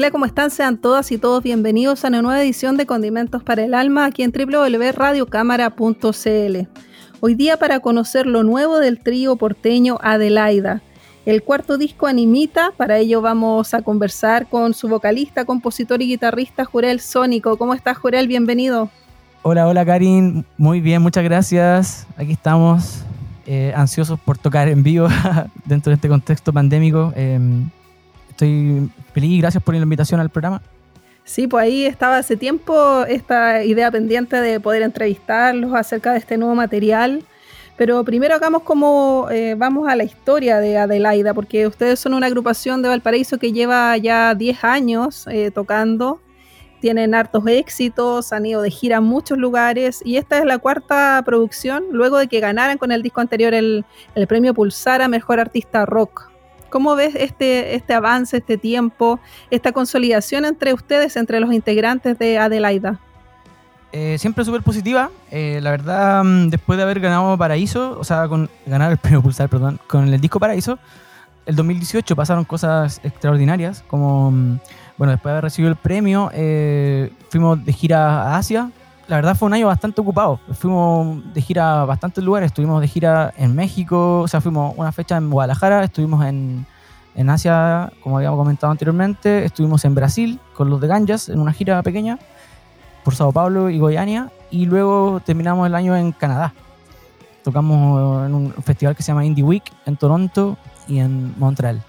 Hola, ¿cómo están? Sean todas y todos bienvenidos a una nueva edición de Condimentos para el Alma aquí en www.radiocámara.cl. Hoy día para conocer lo nuevo del trío porteño Adelaida, el cuarto disco Animita. Para ello vamos a conversar con su vocalista, compositor y guitarrista Jurel Sónico. ¿Cómo estás, Jurel? Bienvenido. Hola, hola, Karin. Muy bien, muchas gracias. Aquí estamos, eh, ansiosos por tocar en vivo dentro de este contexto pandémico. Em, estoy feliz, gracias por la invitación al programa. Sí, pues ahí estaba hace tiempo esta idea pendiente de poder entrevistarlos acerca de este nuevo material. Pero primero hagamos como eh, vamos a la historia de Adelaida, porque ustedes son una agrupación de Valparaíso que lleva ya 10 años eh, tocando, tienen hartos éxitos, han ido de gira a muchos lugares y esta es la cuarta producción luego de que ganaran con el disco anterior el, el premio Pulsar a Mejor Artista Rock. ¿Cómo ves este, este avance, este tiempo, esta consolidación entre ustedes, entre los integrantes de Adelaida? Eh, siempre súper positiva. Eh, la verdad, mm, después de haber ganado Paraíso, o sea, con ganar el premio Pulsar, perdón, con el disco Paraíso, el 2018 pasaron cosas extraordinarias, como, mm, bueno, después de haber recibido el premio, eh, fuimos de gira a Asia, la verdad fue un año bastante ocupado. Fuimos de gira a bastantes lugares. Estuvimos de gira en México, o sea, fuimos una fecha en Guadalajara, estuvimos en, en Asia, como habíamos comentado anteriormente, estuvimos en Brasil con los de Ganjas en una gira pequeña por Sao Paulo y Goiânia y luego terminamos el año en Canadá. Tocamos en un festival que se llama Indie Week en Toronto y en Montreal.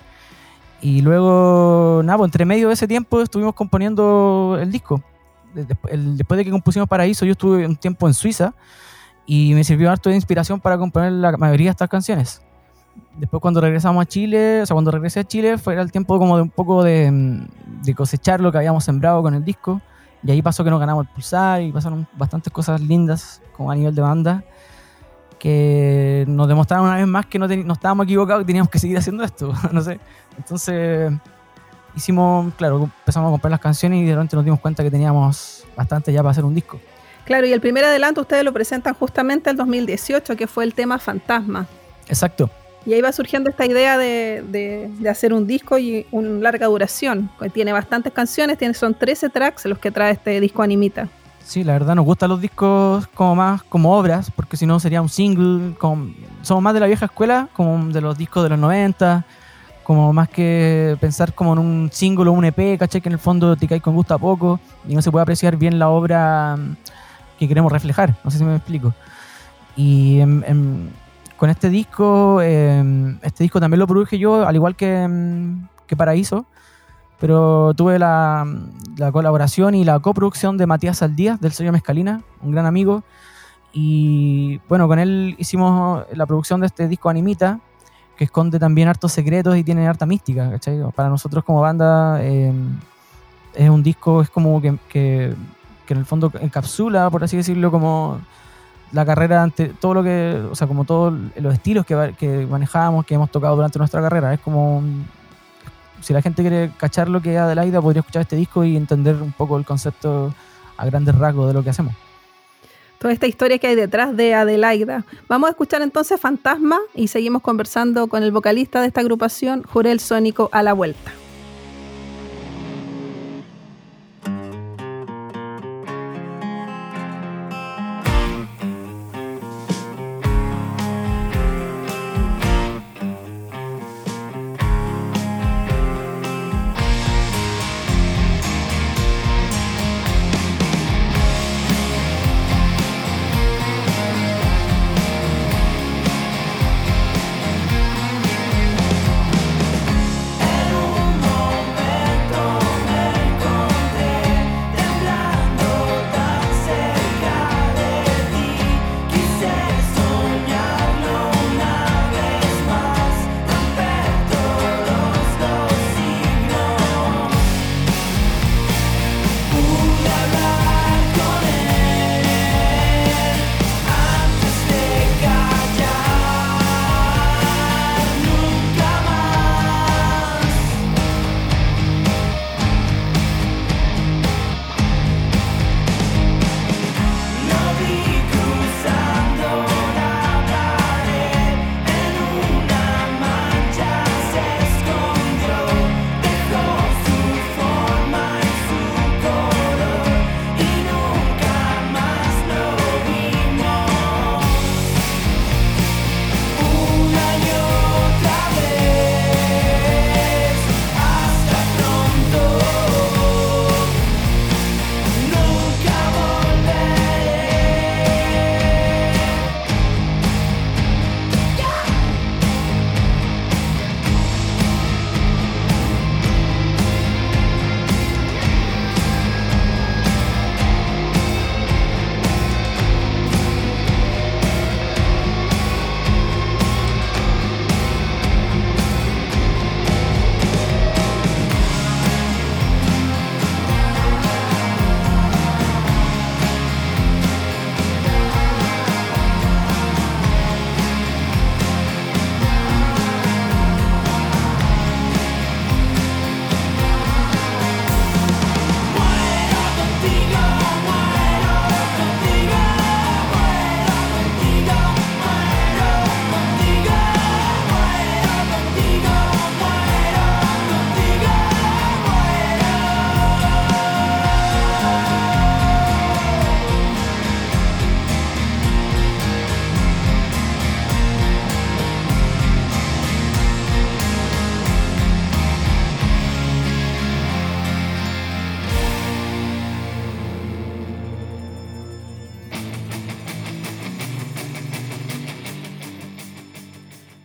Y luego, nada, pues entre medio de ese tiempo estuvimos componiendo el disco después de que compusimos Paraíso, yo estuve un tiempo en Suiza y me sirvió harto de inspiración para componer la mayoría de estas canciones. Después cuando regresamos a Chile, o sea, cuando regresé a Chile, fue el tiempo como de un poco de, de cosechar lo que habíamos sembrado con el disco. Y ahí pasó que nos ganamos el pulsar y pasaron bastantes cosas lindas, como a nivel de banda, que nos demostraron una vez más que no, no estábamos equivocados y teníamos que seguir haciendo esto. no sé. Entonces, hicimos, claro, empezamos a comprar las canciones y de repente nos dimos cuenta que teníamos bastante ya para hacer un disco. Claro, y el primer adelanto ustedes lo presentan justamente en 2018, que fue el tema Fantasma. Exacto. Y ahí va surgiendo esta idea de, de, hacer un disco y una larga duración. Tiene bastantes canciones, tiene, son 13 tracks los que trae este disco Animita. Sí, la verdad nos gustan los discos como más como obras, porque si no sería un single. Como, somos más de la vieja escuela, como de los discos de los 90, como más que pensar como en un single o un EP, ¿cachai? Que en el fondo te cae con gusto a poco y no se puede apreciar bien la obra mm, que queremos reflejar, no sé si me explico. Y con este disco, em, este disco también lo produje yo, al igual que, mm, que Paraíso, pero tuve la, la, colaboración y la coproducción de Matías Saldías del sello Mezcalina, un gran amigo, y bueno, con él hicimos la producción de este disco Animita, que esconde también hartos secretos y tiene harta mística, ¿cachai? Para nosotros como banda eh, es un disco, es como que, en el fondo encapsula, por así decirlo, como la carrera todo lo como todos los estilos que, que manejamos, que hemos tocado durante nuestra carrera. Es como, si la gente quiere cachar lo que es Adelaida, podría escuchar este disco y entender un poco el concepto a grandes rasgos de lo que hacemos toda esta historia que hay detrás de Adelaida. Vamos a escuchar entonces Fantasma y seguimos conversando con el vocalista de esta agrupación, Jurel Sónico, a la vuelta.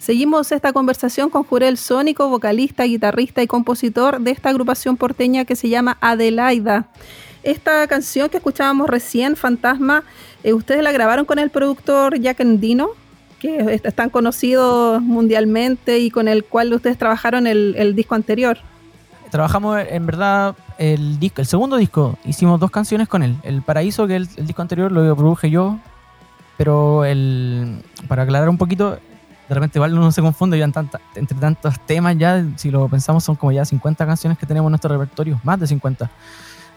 Seguimos esta conversación con Jurel Sónico, vocalista, guitarrista y compositor de esta agrupación porteña que se llama Adelaida. Esta canción que escuchábamos recién, Fantasma, eh, ustedes la grabaron con el productor Jack Endino, que es tan conocido mundialmente y con el cual ustedes trabajaron el, disco anterior. Trabajamos en verdad el disco, el segundo disco, hicimos dos canciones con él. El Paraíso, que el, el disco anterior lo produje yo, pero el, para aclarar un poquito, de repente igual no se confunde, ya entre tantos temas ya, si lo pensamos son como ya 50 canciones que tenemos en nuestro repertorio, más de 50.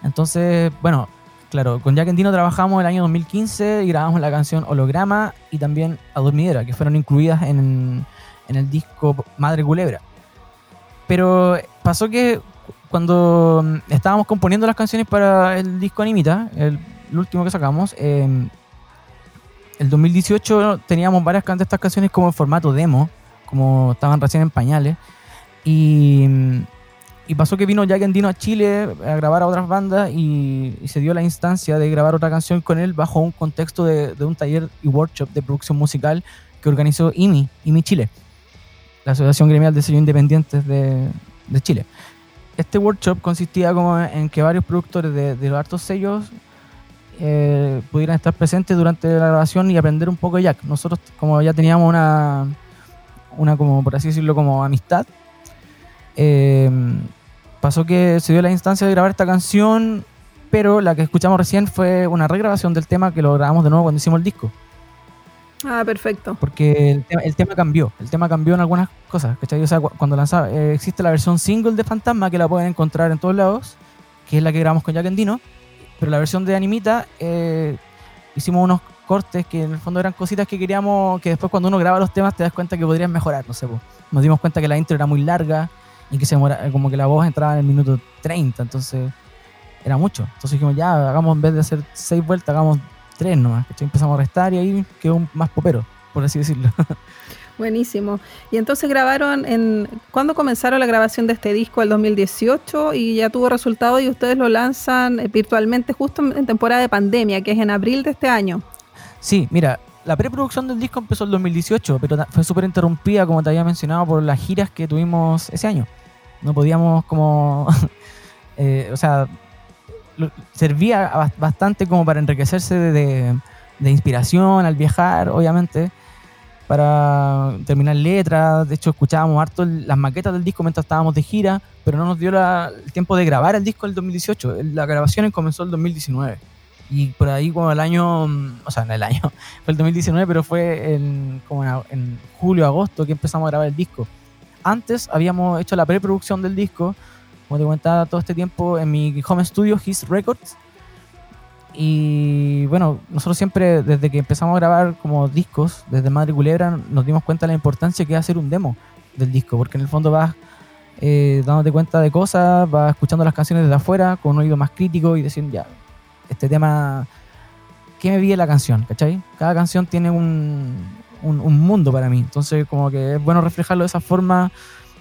Entonces, bueno, claro, con Jack Endino trabajamos el año 2015 y grabamos la canción Holograma y también Adormidera, que fueron incluidas en, en el disco Madre Culebra. Pero pasó que cuando estábamos componiendo las canciones para el disco Animita, el, último que sacamos, eh, el 2018 teníamos varias de estas canciones como en formato demo, como estaban recién en pañales. Y, y pasó que vino Jack Endino a Chile a grabar a otras bandas y, se dio la instancia de grabar otra canción con él bajo un contexto de, un taller y workshop de producción musical que organizó IMI, IMI Chile, la Asociación Gremial de Sellos Independientes de, de Chile. Este workshop consistía como en que varios productores de, de los hartos sellos eh, pudieran estar presentes durante la grabación y aprender un poco de Jack. Nosotros, como ya teníamos una, una como por así decirlo, como amistad, eh, pasó que se dio la instancia de grabar esta canción, pero la que escuchamos recién fue una regrabación del tema que lo grabamos de nuevo cuando hicimos el disco. Ah, perfecto. Porque el tema, cambió, el tema cambió en algunas cosas, ¿cachai? O sea, cuando lanzaba, eh, existe la versión single de Fantasma que la pueden encontrar en todos lados, que es la que grabamos con Jack Endino, pero la versión de Animita eh, hicimos unos cortes que en el fondo eran cositas que queríamos, que después cuando uno graba los temas te das cuenta que podrían mejorar, no sé, nos dimos cuenta que la intro era muy larga y que se como que la voz entraba en el minuto 30, entonces era mucho. Entonces dijimos, ya, hagamos en vez de hacer seis vueltas, hagamos tres nomás. Empezamos a restar y ahí quedó más popero, por así decirlo. Buenísimo. Y entonces grabaron en... ¿Cuándo comenzaron la grabación de este disco? El 2018 y ya tuvo resultado y ustedes lo lanzan eh, virtualmente justo en temporada de pandemia, que es en abril de este año. Sí, mira, la preproducción del disco empezó el 2018, pero fue súper interrumpida, como te había mencionado, por las giras que tuvimos ese año. No podíamos como... Eh, o sea, servía bastante como para enriquecerse de inspiración al viajar, obviamente para terminar letras. De hecho, escuchábamos harto las maquetas del disco mientras estábamos de gira, pero no nos dio el tiempo de grabar el disco en el 2018. La grabación comenzó el 2019. Y por ahí, como el año, mm, o sea, en el año, fue el 2019, pero fue en, como en, julio, agosto que empezamos a grabar el disco. Antes habíamos hecho la preproducción del disco, como te comentaba, todo este tiempo en mi home studio, His Records, y bueno, nosotros siempre, desde que empezamos a grabar como discos, desde Madre Culebra, nos dimos cuenta de la importancia que es hacer un demo del disco, porque en el fondo vas eh, dándote cuenta de cosas, vas escuchando las canciones desde afuera con un oído más crítico y diciendo, ya, este tema, ¿qué me vive la canción? ¿Cachai? Cada canción tiene un, un, un mundo para mí, entonces como que es bueno reflejarlo de esa forma,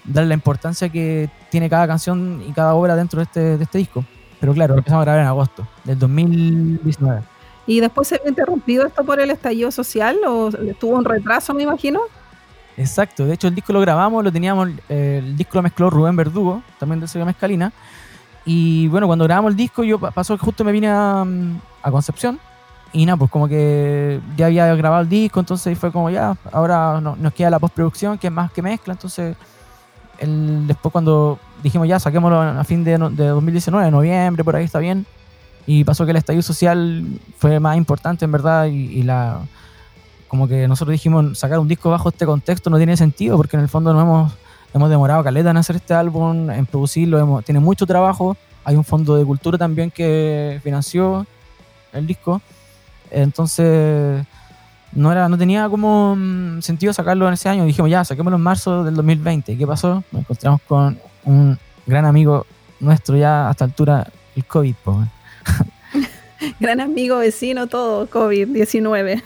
darle la importancia que tiene cada canción y cada obra dentro de este, de este disco. Pero claro, empezamos a grabar en agosto del 2019. ¿Y después se había interrumpido esto por el estallido social o tuvo un retraso, me imagino? Exacto, de hecho el disco lo grabamos, lo teníamos, eh, el disco lo mezcló Rubén Verdugo, también de Sega Mezcalina. Y bueno, cuando grabamos el disco, yo pasó que justo me vine a, a Concepción. Y nada, pues como que ya había grabado el disco, entonces fue como ya, ahora nos queda la postproducción, que es más que mezcla, entonces el, después cuando dijimos ya, saquémoslo a fin de, de 2019, noviembre, por ahí está bien. Y pasó que el estallido social fue más importante, en verdad, y, la como que nosotros dijimos, sacar un disco bajo este contexto no tiene sentido, porque en el fondo nos hemos, hemos demorado caleta en hacer este álbum, en producirlo, tiene mucho trabajo. Hay un fondo de cultura también que financió el disco. Entonces no, era, no tenía como mm, sentido sacarlo en ese año. Dijimos, ya, saquémoslo en marzo del 2020. ¿Qué pasó? Nos encontramos con un gran amigo nuestro ya hasta altura, el COVID. gran amigo, vecino, todo, COVID-19.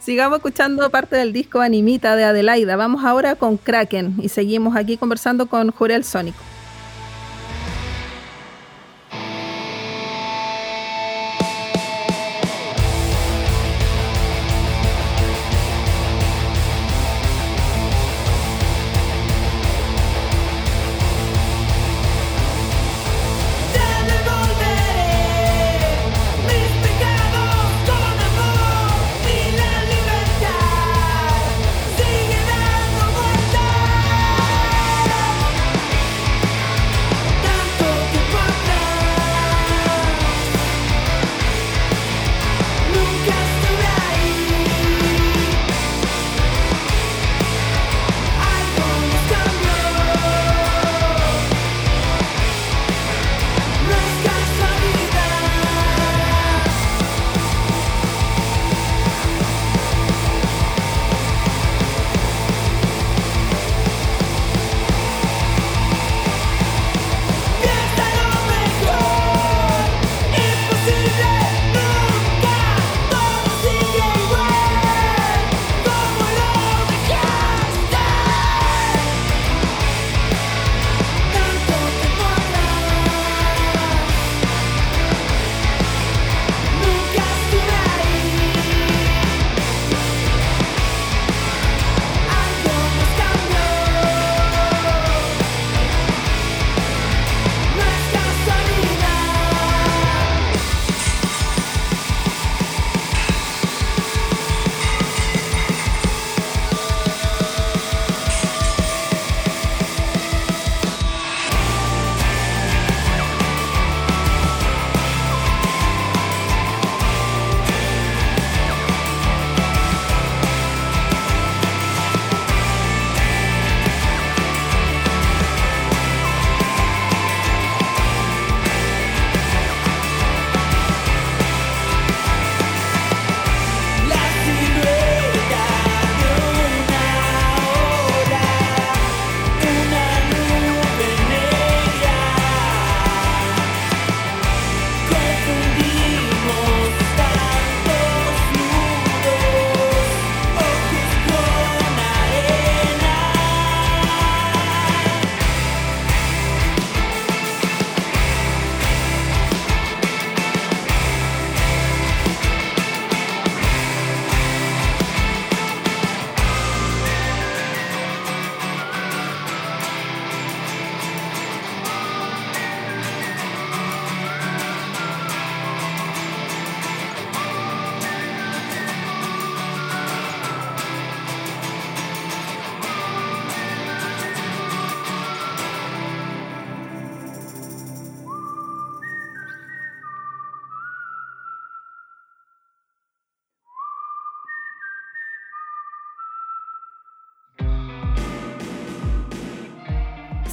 Sigamos escuchando parte del disco Animita de Adelaida. Vamos ahora con Kraken y seguimos aquí conversando con Jurel Sónico.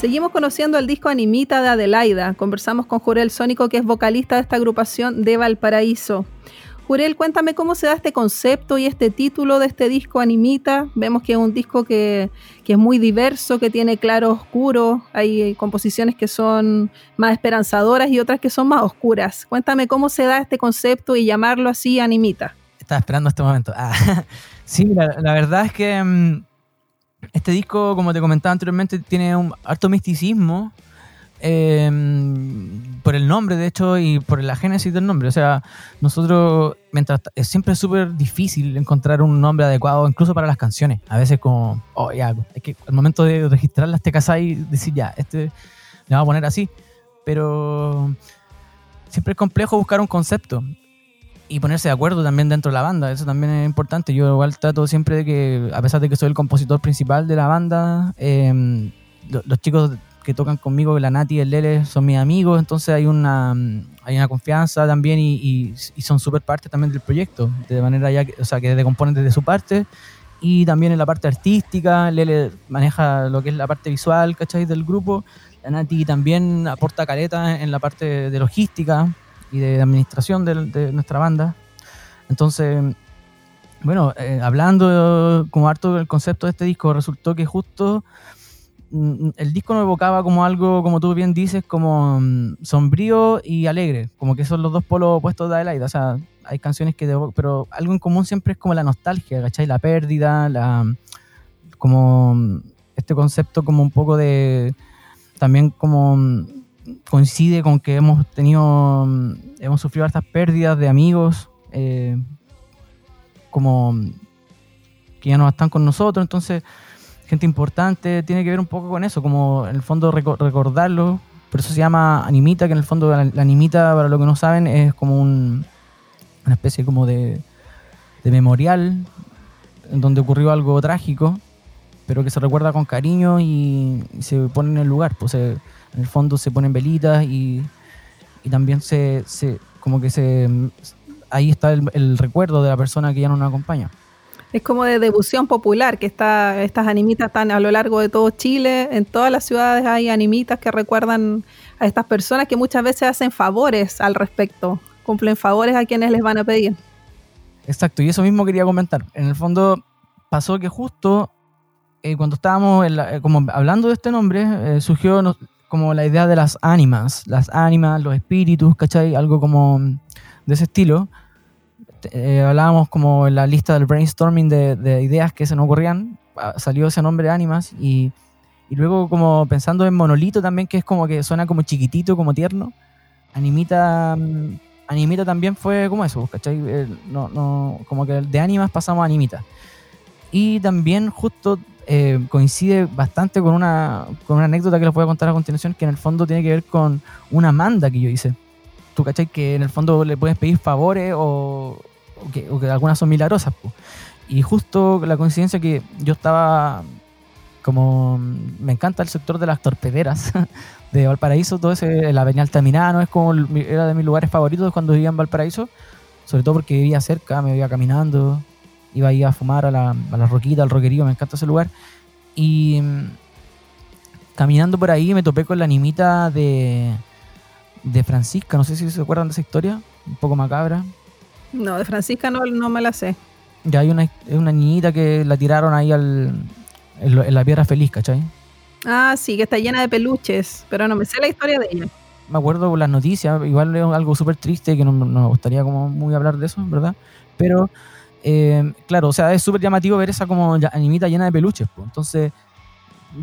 Seguimos conociendo el disco Animita de Adelaida. Conversamos con Jurel Sónico, que es vocalista de esta agrupación de Valparaíso. Jurel, cuéntame cómo se da este concepto y este título de este disco Animita. Vemos que es un disco que, es muy diverso, que tiene claro oscuro. Hay composiciones que son más esperanzadoras y otras que son más oscuras. Cuéntame cómo se da este concepto y llamarlo así Animita. Estaba esperando este momento. Ah, sí, la, verdad es que mm, este disco, como te comentaba anteriormente, tiene un alto misticismo em, por el nombre, de hecho, y por la génesis del nombre. O sea, nosotros, mientras es siempre súper difícil encontrar un nombre adecuado, incluso para las canciones. A veces como, oh, ya, es que al momento de registrarlas te casas y decir, ya, este le vamos a poner así. Pero siempre es complejo buscar un concepto y ponerse de acuerdo también dentro de la banda, eso también es importante. Yo igual trato siempre de que, a pesar de que soy el compositor principal de la banda, em, los chicos que tocan conmigo, la Nati y el Lele, son mis amigos, entonces hay una, hay una confianza también y, son súper parte también del proyecto, de manera ya que, o sea, que decomponen desde su parte y también en la parte artística, Lele maneja lo que es la parte visual, ¿cachai? Del grupo, la Nati también aporta caleta en la parte de logística, y de administración de, nuestra banda. Entonces, bueno, eh, hablando como harto del concepto de este disco, resultó que justo mm, el disco nos evocaba como algo, como tú bien dices, como mm, sombrío y alegre, como que son los dos polos opuestos de Adelaide. O sea, hay canciones que, pero algo en común siempre es como la nostalgia, ¿cachai? La pérdida, la, como mm, este concepto como un poco de, también como coincide con que hemos tenido, mm, hemos sufrido estas pérdidas de amigos, eh, como que ya no están con nosotros, entonces gente importante, tiene que ver un poco con eso, como en el fondo recordarlo, por eso se llama animita, que en el fondo la, animita, para lo que no saben, es como un, una especie como de, de memorial en donde ocurrió algo trágico, pero que se recuerda con cariño y, se pone en el lugar, pues en el fondo se ponen velitas y, también se, como que se ahí está el, el recuerdo de la persona que ya no nos acompaña. Es como de devoción popular, que está, estas animitas están a lo largo de todo Chile. En todas las ciudades hay animitas que recuerdan a estas personas que muchas veces hacen favores al respecto, cumplen favores a quienes les van a pedir. Exacto, y eso mismo quería comentar. En el fondo pasó que justo eh, cuando estábamos eh, como hablando de este nombre, eh, surgió como la idea de las ánimas, las ánimas, los espíritus, ¿cachai? Algo como de ese estilo. Eh, hablábamos como en la lista del brainstorming de, ideas que se nos ocurrían, ah, salió ese nombre de Ánimas y, y, luego como pensando en Monolito también, que es como que suena como chiquitito, como tierno, Animita, mm, Animita también fue como eso, ¿cachai? Eh, no, no, como que de Ánimas pasamos a Animita. Y también justo eh, coincide bastante con una, con una anécdota que les voy a contar a continuación, que en el fondo tiene que ver con una manda que yo hice. ¿Tú cachai? Que en el fondo le puedes pedir favores o, o que, algunas son milagrosas. Y justo la coincidencia que yo estaba como me encanta el sector de las torpederas de Valparaíso, todo ese, la Avenida Altamirano, es como era de mis lugares favoritos cuando vivía en Valparaíso, sobre todo porque vivía cerca, me iba caminando, iba a ir a fumar a la, a la roquita, al roquerío, me encanta ese lugar. Y mm, caminando por ahí me topé con la animita de, de Francisca, no sé si se acuerdan de esa historia, un poco macabra, no, de Francisca no, no me la sé. Ya hay una, una niñita que la tiraron ahí al, en, la piedra feliz, ¿cachai? Ah, sí, que está llena de peluches, pero no me sé la historia de ella. Me acuerdo las noticias, igual es algo súper triste que no, me gustaría como muy hablar de eso, ¿verdad? Pero, eh, claro, o sea, es súper llamativo ver esa como animita llena de peluches, pues. Entonces,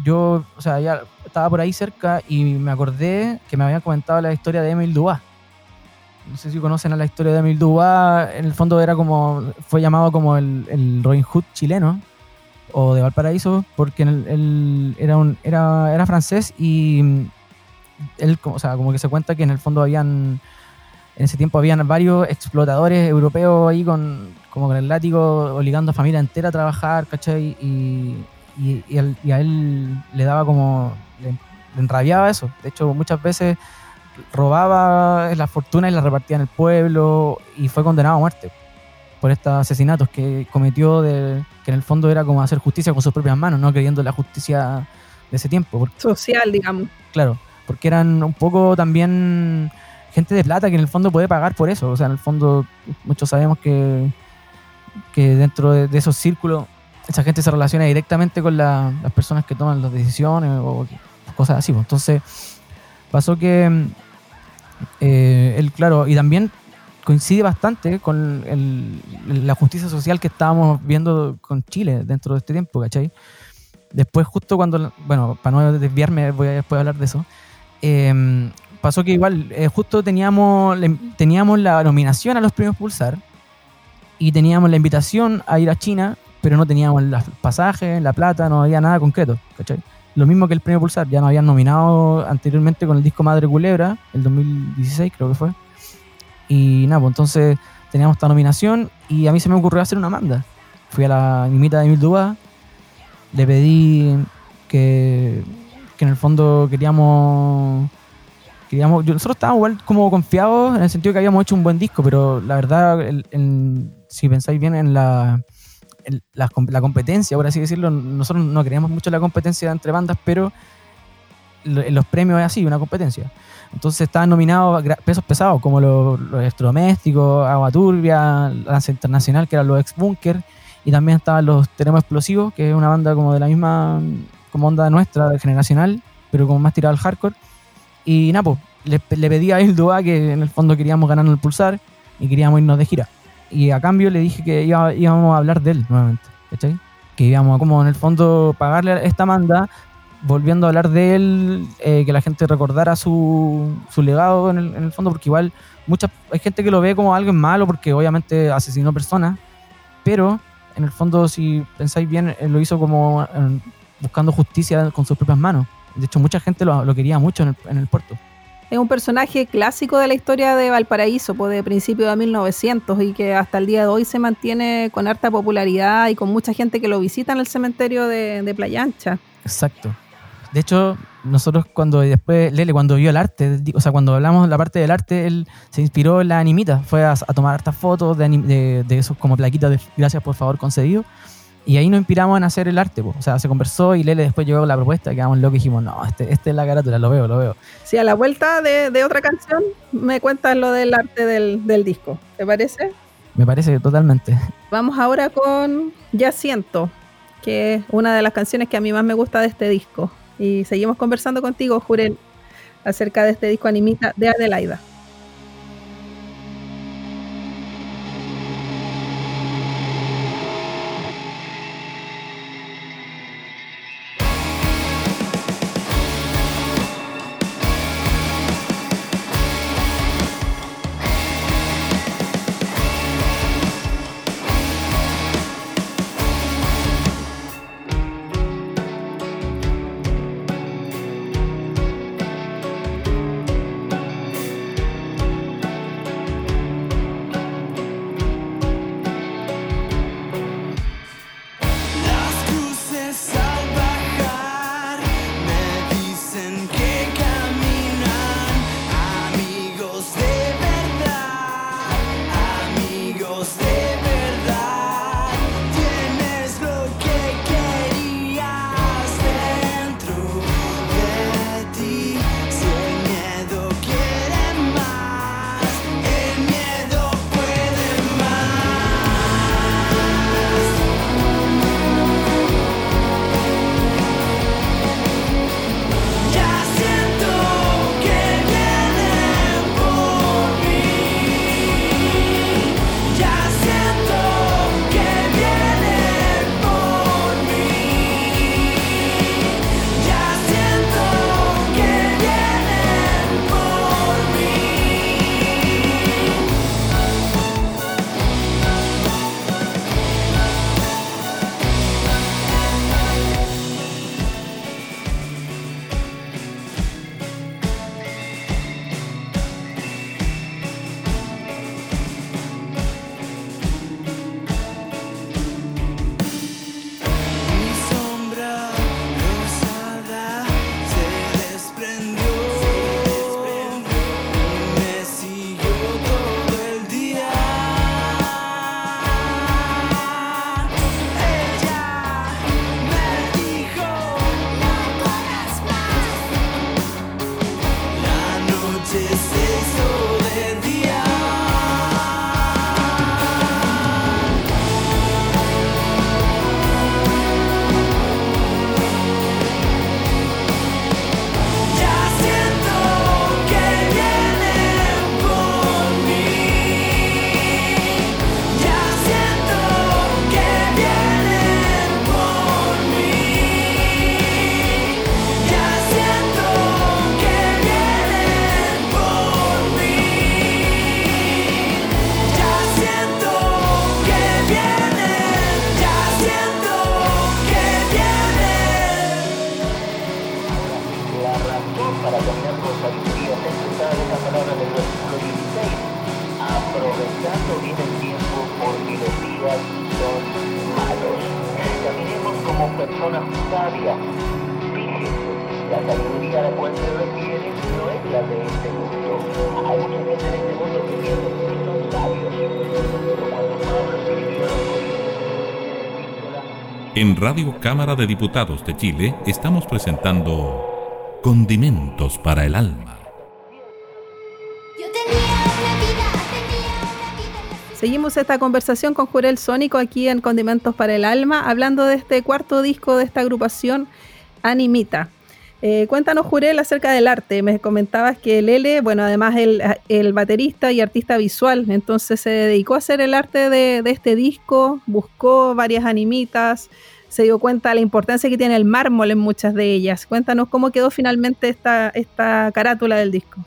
yo, o sea, ya estaba por ahí cerca y me acordé que me habían comentado la historia de Emil Dubois no sé si conocen a la historia de Emil Dubois, en el fondo era como, fue llamado como el, el Robin Hood chileno, o de Valparaíso, porque él, era, un, era, era francés y él, o sea, como que se cuenta que en el fondo habían, en ese tiempo habían varios explotadores europeos ahí con, como con el látigo obligando a familia entera a trabajar, ¿cachai? Y, y, a él le daba como, le enrabiaba eso. De hecho, muchas veces robaba la fortuna y la repartía en el pueblo y fue condenado a muerte por estos asesinatos que cometió, de, que en el fondo era como hacer justicia con sus propias manos, no creyendo la justicia de ese tiempo. Social, digamos. Claro, porque eran un poco también gente de plata que en el fondo puede pagar por eso. O sea, en el fondo muchos sabemos que, que dentro de, esos círculos esa gente se relaciona directamente con las personas que toman las decisiones o cosas así. Pues. Entonces pasó que eh, él, claro, y también coincide bastante con la justicia social que estábamos viendo con Chile dentro de este tiempo, ¿cachai? Después, justo cuando, bueno, para no desviarme, voy a después hablar de eso. Em, pasó que igual, eh, justo teníamos, teníamos la nominación a los premios Pulsar y teníamos la invitación a ir a China, pero no teníamos los pasajes, la plata, no había nada concreto. Lo mismo que el premio Pulsar, ya nos habían nominado anteriormente con el disco Madre Culebra, el 2016 creo que fue. Y nada, pues entonces teníamos esta nominación y a mí se me ocurrió hacer una manda. Fui a la mimita de Emil Dubá, le pedí que, que en el fondo queríamos queríamos, nosotros estábamos igual como confiados en el sentido que habíamos hecho un buen disco, pero la verdad, si pensáis bien en la, la, competencia, por así decirlo, nosotros no creemos mucho la competencia entre bandas, pero en los premios es así, una competencia. Entonces estaban nominados pesos pesados como los, electrodomésticos, Agua Turbia, Lanza Internacional, que eran los ex Bunker, y también estaban los Tenemos Explosivos, que es una banda como de la misma como onda nuestra, generacional, pero como más tirada al hardcore. Y nada, pues, le, le pedí a Dua que en el fondo queríamos ganar el pulsar y queríamos irnos de gira y a cambio le dije que íbamos a hablar de él nuevamente, ¿cachai? Que íbamos a como en el fondo pagarle esta manda, volviendo a hablar de él, eh, que la gente recordara su, su legado en el, fondo, porque igual mucha, hay gente que lo ve como algo malo porque obviamente asesinó personas, pero en el fondo si pensáis bien, él lo hizo como eh, buscando justicia con sus propias manos. De hecho, mucha gente lo, lo quería mucho en el, en el puerto es un personaje clásico de la historia de Valparaíso, pues de principios de 1900 y que hasta el día de hoy se mantiene con harta popularidad y con mucha gente que lo visita en el cementerio de, Playa Ancha. Exacto. De hecho, nosotros cuando después, Lele, cuando vio el arte, o sea, cuando hablamos de la parte del arte, él se inspiró en la animita, fue a, tomar hartas fotos de, de, esos como plaquitas de gracias por favor concedido. Y ahí nos inspiramos en hacer el arte, o sea, se conversó y Lele después llegó la propuesta, quedamos locos y dijimos, no, este, este es la carátula, lo veo, lo veo. Sí, a la vuelta de, de otra canción me cuentas lo del arte del, del disco, ¿te parece? Me parece totalmente. Vamos ahora con Ya Siento, que es una de las canciones que a mí más me gusta de este disco. Y seguimos conversando contigo, Jurel, acerca de este disco animita de Adelaida. En Radio Cámara de Diputados de Chile estamos presentando Condimentos para el Alma. Seguimos esta conversación con Jurel Sónico aquí en Condimentos para el Alma, hablando de este cuarto disco de esta agrupación Animita. Eh, cuéntanos, Jurel, acerca del arte. Me comentabas que Lele, bueno, además el, el baterista y artista visual, entonces se dedicó a hacer el arte de, de, este disco, buscó varias animitas, se dio cuenta de la importancia que tiene el mármol en muchas de ellas. Cuéntanos cómo quedó finalmente esta, esta carátula del disco.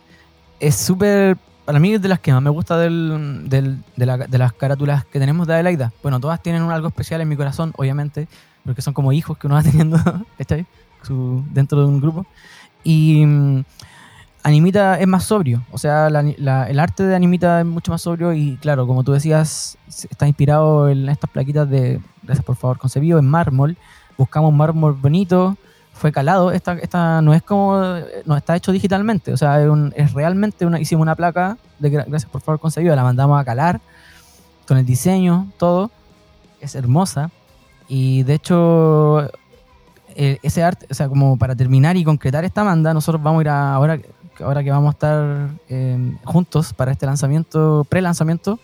Es súper, para mí es de las que más me gusta del, de, de, las carátulas que tenemos de Adelaida. Bueno, todas tienen algo especial en mi corazón, obviamente, porque son como hijos que uno va teniendo. Su, dentro de un grupo. Y mm, Animita es más sobrio, o sea, el arte de Animita es mucho más sobrio y claro, como tú decías, está inspirado en estas plaquitas de, gracias por favor, concebido en mármol. Buscamos mármol bonito, fue calado. Esta, esta no es como, no está hecho digitalmente, o sea, es, realmente una, hicimos una placa de gracias por favor concebido, la mandamos a calar con el diseño, todo, es hermosa y de hecho eh, ese arte, o sea, como para terminar y concretar esta banda, nosotros vamos a ir a, ahora, ahora que vamos a estar eh, juntos para este lanzamiento, pre-lanzamiento,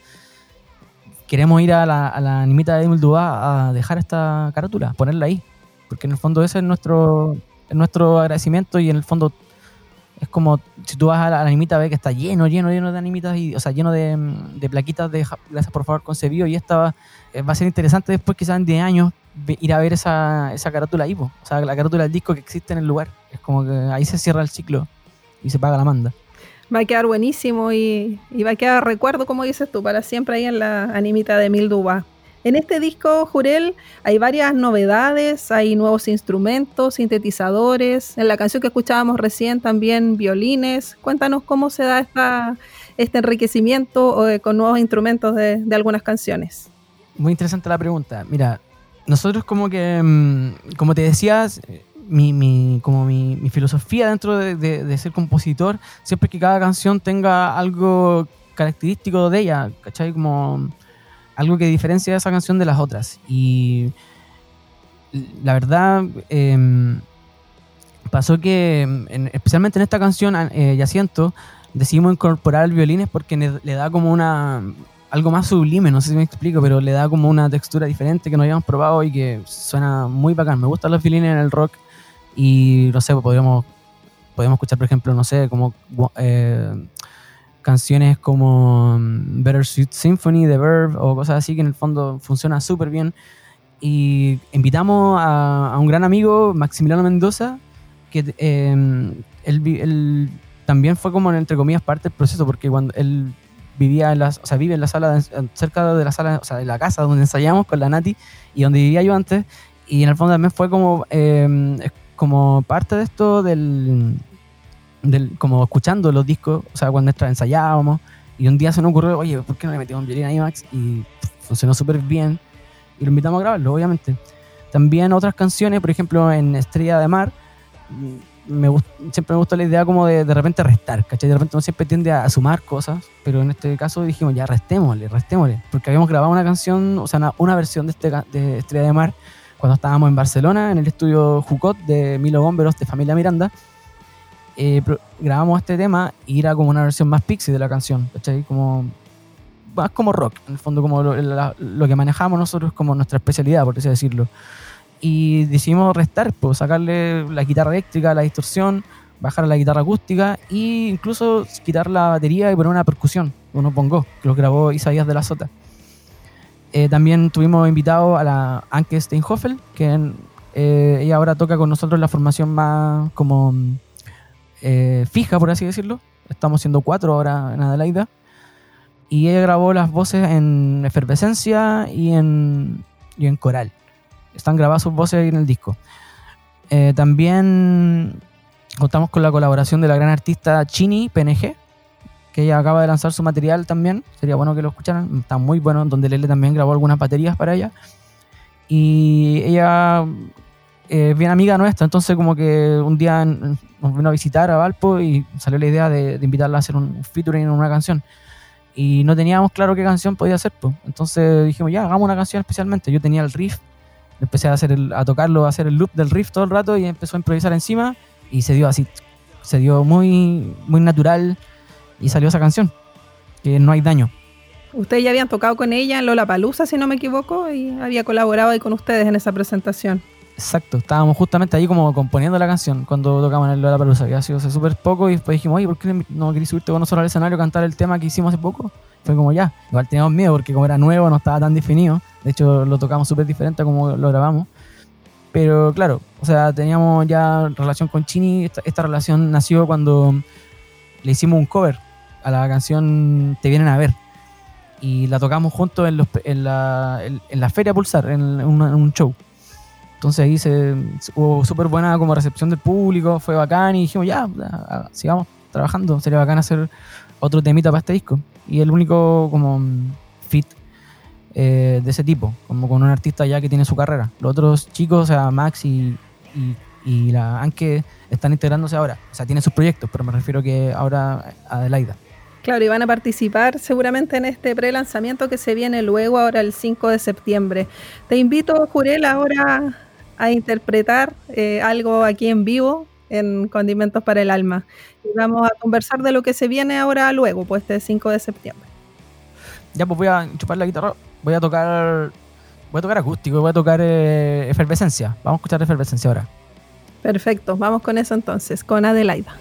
queremos ir a la, a la animita de Emil a dejar esta carátula, ponerla ahí. Porque en el fondo ese es nuestro, nuestro agradecimiento y en el fondo es como si tú vas a la, animita ves que está lleno, lleno, lleno de animitas, y, o sea, lleno de, plaquitas de gracias por favor concebido y esta va, eh, va a ser interesante después quizás en 10 años ir a ver esa, esa carátula ahí, o sea, la carátula del disco que existe en el lugar. Es como que ahí se cierra el ciclo y se paga la manda va a quedar buenísimo y, va a quedar recuerdo, como dices tú, para siempre ahí en la animita de Milduba. En este disco, Jurel, hay varias novedades, hay nuevos instrumentos, sintetizadores. En la canción que escuchábamos recién también violines. Cuéntanos cómo se da esta, este enriquecimiento eh, con nuevos instrumentos de, de algunas canciones. Muy interesante la pregunta. Mira, nosotros como que, mm, como te decías, mi, como mi, filosofía dentro de, ser compositor, siempre que cada canción tenga algo característico de ella, ¿cachai? Como algo que diferencia esa canción de las otras. Y la verdad, em, pasó que, especialmente en esta canción, eh, Ya siento, decidimos incorporar violines porque le da como una algo más sublime, no sé si me explico, pero le da como una textura diferente que no habíamos probado y que suena muy bacán. Me gustan los violines en el rock y no sé, podríamos, podríamos escuchar, por ejemplo, no sé, como eh, canciones como mm, Better Suit Symphony de Verve o cosas así que en el fondo funciona súper bien. Y invitamos a, un gran amigo, Maximiliano Mendoza, que em, él, también fue como, entre comillas, parte del proceso, porque cuando él vivía en las, o sea, vive en la sala, cerca de la sala, o sea, de la casa donde ensayamos con la Nati y donde vivía yo antes, y en el fondo también fue como eh, como parte de esto del, del, como escuchando los discos, o sea, cuando ensayábamos, y un día se nos ocurrió, oye, ¿por qué no le metimos un violín a IMAX? Y funcionó súper bien, y lo invitamos a grabarlo, obviamente. También otras canciones, por ejemplo, en Estrella de Mar, me siempre me gustó la idea como de de repente restar, ¿cachai? De repente uno siempre tiende a, sumar cosas, pero en este caso dijimos, ya restémosle, restémosle, porque habíamos grabado una canción, o sea, una, una versión de, este, de Estrella de Mar cuando estábamos en Barcelona, en el estudio Jucot de Milo Bomberos de Familia Miranda, eh, grabamos este tema y era como una versión más pixie de la canción, ¿cachai? Como, más como rock, en el fondo como lo, que manejamos nosotros como nuestra especialidad, por así decirlo. Y decidimos restar, pues sacarle la guitarra eléctrica, la distorsión, bajar la guitarra acústica e incluso quitar la batería y poner una percusión, uno pongo, que lo grabó Isaías de la Sota. Eh, también tuvimos invitado a la Anke Steinhoffel, que eh, ella ahora toca con nosotros la formación más como eh, fija, por así decirlo. Estamos siendo cuatro ahora en Adelaida. Y ella grabó las voces en efervescencia y en, y en coral. Están grabadas sus voces en el disco. también contamos con la colaboración de la gran artista Chini PNG, que ella acaba de lanzar su material también. Sería bueno que lo escucharan. Está muy bueno, donde Lele también grabó algunas baterías para ella. Y ella eh, es bien amiga nuestra, entonces como que un día nos vino a visitar a Valpo y salió la idea de, invitarla a hacer un featuring en una canción. Y no teníamos claro qué canción podía hacer, pues. Entonces dijimos, ya, hagamos una canción especialmente. Yo tenía el riff, empecé a, hacer a tocarlo, a hacer el loop del riff todo el rato y empezó a improvisar encima y se dio así, se dio muy, muy natural y salió esa canción, que no hay daño. Ustedes ya habían tocado con ella en Lola Palusa, si no me equivoco, y había colaborado ahí con ustedes en esa presentación. Exacto, estábamos justamente ahí como componiendo la canción cuando tocamos en Lola Palusa, que ha sido súper poco, y después dijimos, oye, ¿por qué no querés subirte con nosotros al escenario a cantar el tema que hicimos hace poco? Fue como ya, igual teníamos miedo porque como era nuevo, no estaba tan definido, de hecho lo tocamos súper diferente a como lo grabamos. Pero claro, o sea, teníamos ya relación con Chini, esta relación nació cuando le hicimos un cover a la canción Te vienen a ver. Y la tocamos juntos en, en, la, en, la, Feria Pulsar, en, un show. Entonces ahí se, hubo súper buena como recepción del público, fue bacán y dijimos, ya, sigamos trabajando, sería bacán hacer otro temita para este disco. Y el único como fit eh, de ese tipo, como con un artista ya que tiene su carrera. Los otros chicos, o sea, Max y, la Anke están integrándose ahora. O sea, tienen sus proyectos, pero me refiero que ahora Adelaida. Claro, y van a participar seguramente en este pre-lanzamiento que se viene luego, ahora el 5 de septiembre. Te invito, Jurel, ahora a interpretar eh, algo aquí en vivo en Condimentos para el Alma. Y vamos a conversar de lo que se viene ahora luego, pues este 5 de septiembre. Ya, pues voy a chupar la guitarra, voy a tocar, voy a tocar acústico, voy a tocar eh, efervescencia. Vamos a escuchar efervescencia ahora. Perfecto, vamos con eso entonces, con Adelaida.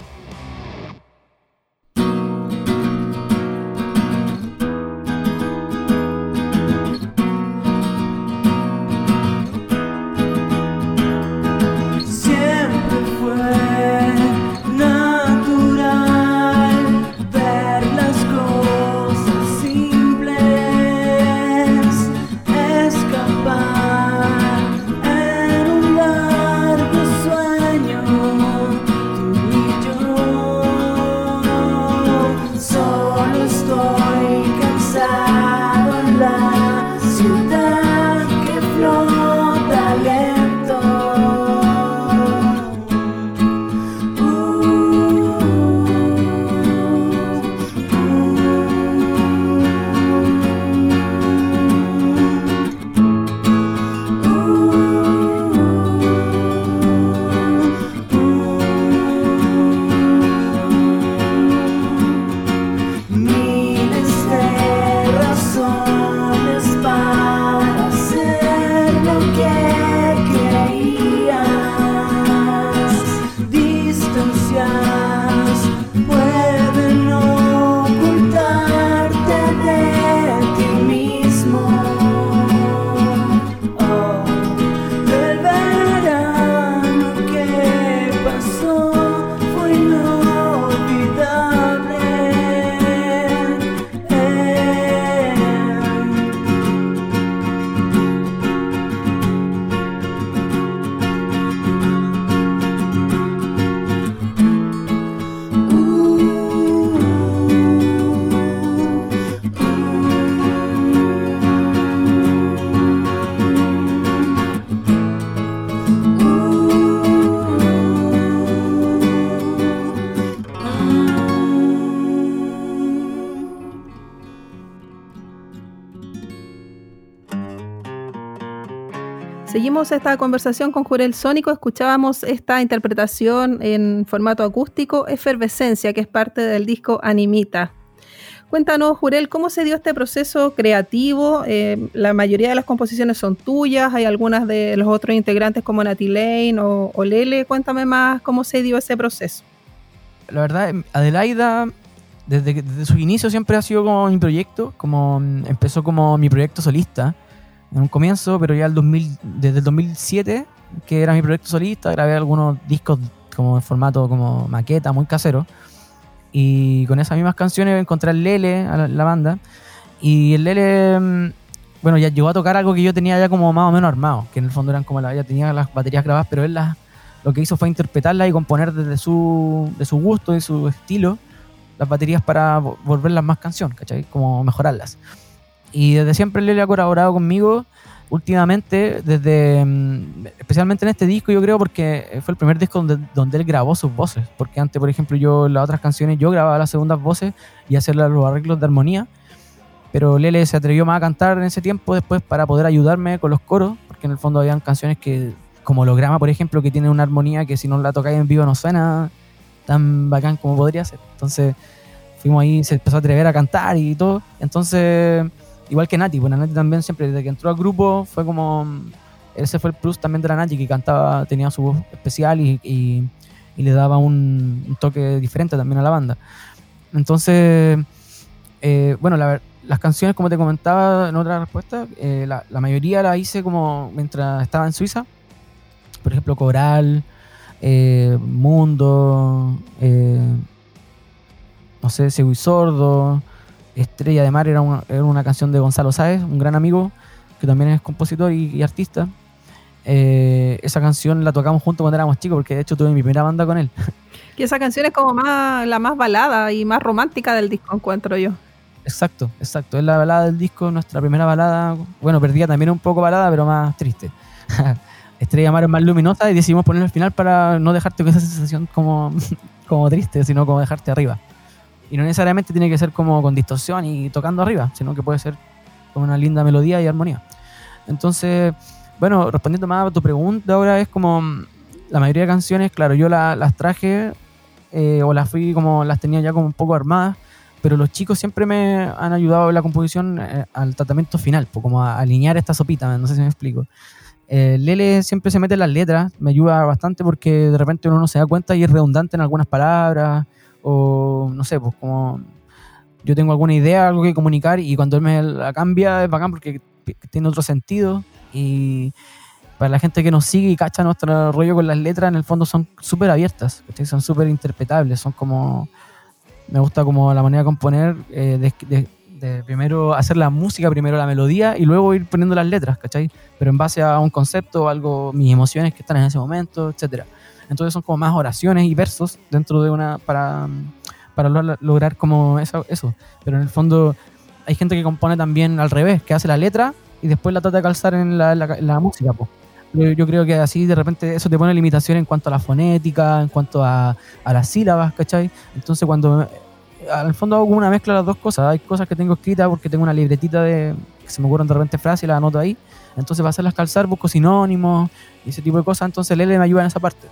Esta conversación con Jurel Sónico, escuchábamos esta interpretación en formato acústico, Efervescencia, que es parte del disco Animita. Cuéntanos, Jurel, ¿cómo se dio este proceso creativo? Eh, la mayoría de las composiciones son tuyas, hay algunas de los otros integrantes como Nati Lane o, Lele. Cuéntame más cómo se dio ese proceso. La verdad, Adelaida, desde, desde su inicio siempre ha sido como mi proyecto, como empezó como mi proyecto solista en un comienzo, pero ya el 2000, desde el 2007, que era mi proyecto solista, grabé algunos discos como en formato como maqueta, muy casero. Y con esas mismas canciones encontré al Lele, a la, banda. Y el Lele, mm, bueno, ya llegó a tocar algo que yo tenía ya como más o menos armado, que en el fondo eran como la, ya tenía las baterías grabadas, pero él las, lo que hizo fue interpretarlas y componer desde su, de su gusto y su estilo las baterías para volverlas más canción, ¿cachai? Como mejorarlas. Y desde siempre Lele ha colaborado conmigo últimamente, desde mm, especialmente en este disco, yo creo, porque fue el primer disco donde, donde él grabó sus voces. Porque antes, por ejemplo, yo las otras canciones yo grababa las segundas voces y hacer los arreglos de armonía. Pero Lele se atrevió más a cantar en ese tiempo después para poder ayudarme con los coros, porque en el fondo habían canciones que, como Holograma, por ejemplo, que tiene una armonía que si no la tocáis en vivo no suena tan bacán como podría ser. Entonces fuimos ahí, se empezó a atrever a cantar y todo. Entonces Igual que Nati, bueno, Nati también siempre, desde que entró al grupo, fue como. Ese fue el plus también de la Nati, que cantaba, tenía su voz especial y, y, le daba un, toque diferente también a la banda. Entonces, eh, bueno, las canciones, como te comentaba en otra respuesta, eh, la, mayoría la hice como mientras estaba en Suiza. Por ejemplo, Coral, eh, Mundo, no sé, y Sordo. Estrella de Mar era una, canción de Gonzalo Sáez, un gran amigo que también es compositor y, artista. Eh, esa canción la tocamos juntos cuando éramos chicos, porque de hecho tuve mi primera banda con él. Y esa canción es como más, la más balada y más romántica del disco, encuentro yo. Exacto, exacto. Es la balada del disco, nuestra primera balada. Bueno, perdía también un poco balada, pero más triste. Estrella Mar es más luminosa y decidimos ponerlo al final para no dejarte con esa sensación como, como triste, sino como dejarte arriba. Y no necesariamente tiene que ser como con distorsión y tocando arriba, sino que puede ser con una linda melodía y armonía. Entonces, bueno, respondiendo más a tu pregunta ahora es como la mayoría de canciones, claro, yo las traje eh, o las fui como las tenía ya como un poco armadas, pero los chicos siempre me han ayudado en la composición eh, al tratamiento final, como a alinear esta sopita, no sé si me explico. Eh, Lele siempre se mete en las letras, me ayuda bastante porque de repente uno no se da cuenta y es redundante en algunas palabras, o no sé, pues como yo tengo alguna idea, algo que comunicar y cuando él me la cambia es bacán porque tiene otro sentido y para la gente que nos sigue y cacha nuestro rollo con las letras, en el fondo son súper abiertas, son súper interpretables, son como, me gusta como la manera de componer, eh, de, primero hacer la música, primero la melodía y luego ir poniendo las letras, ¿cachai? Pero en base a un concepto, algo, mis emociones que están en ese momento, etcétera. Entonces son como más oraciones y versos dentro de una, para, para lograr como eso, eso. Pero en el fondo hay gente que compone también al revés, que hace la letra y después la trata de calzar en la, la, música, pues. Yo, creo que así de repente eso te pone limitación en cuanto a la fonética, en cuanto a, a las sílabas, ¿cachai? Entonces cuando al fondo hago una mezcla de las dos cosas. Hay cosas que tengo escritas porque tengo una libretita de que se me ocurren de repente frases y las anoto ahí. Entonces, para hacerlas calzar, busco sinónimos y ese tipo de cosas. Entonces, Lele me ayuda en esa parte.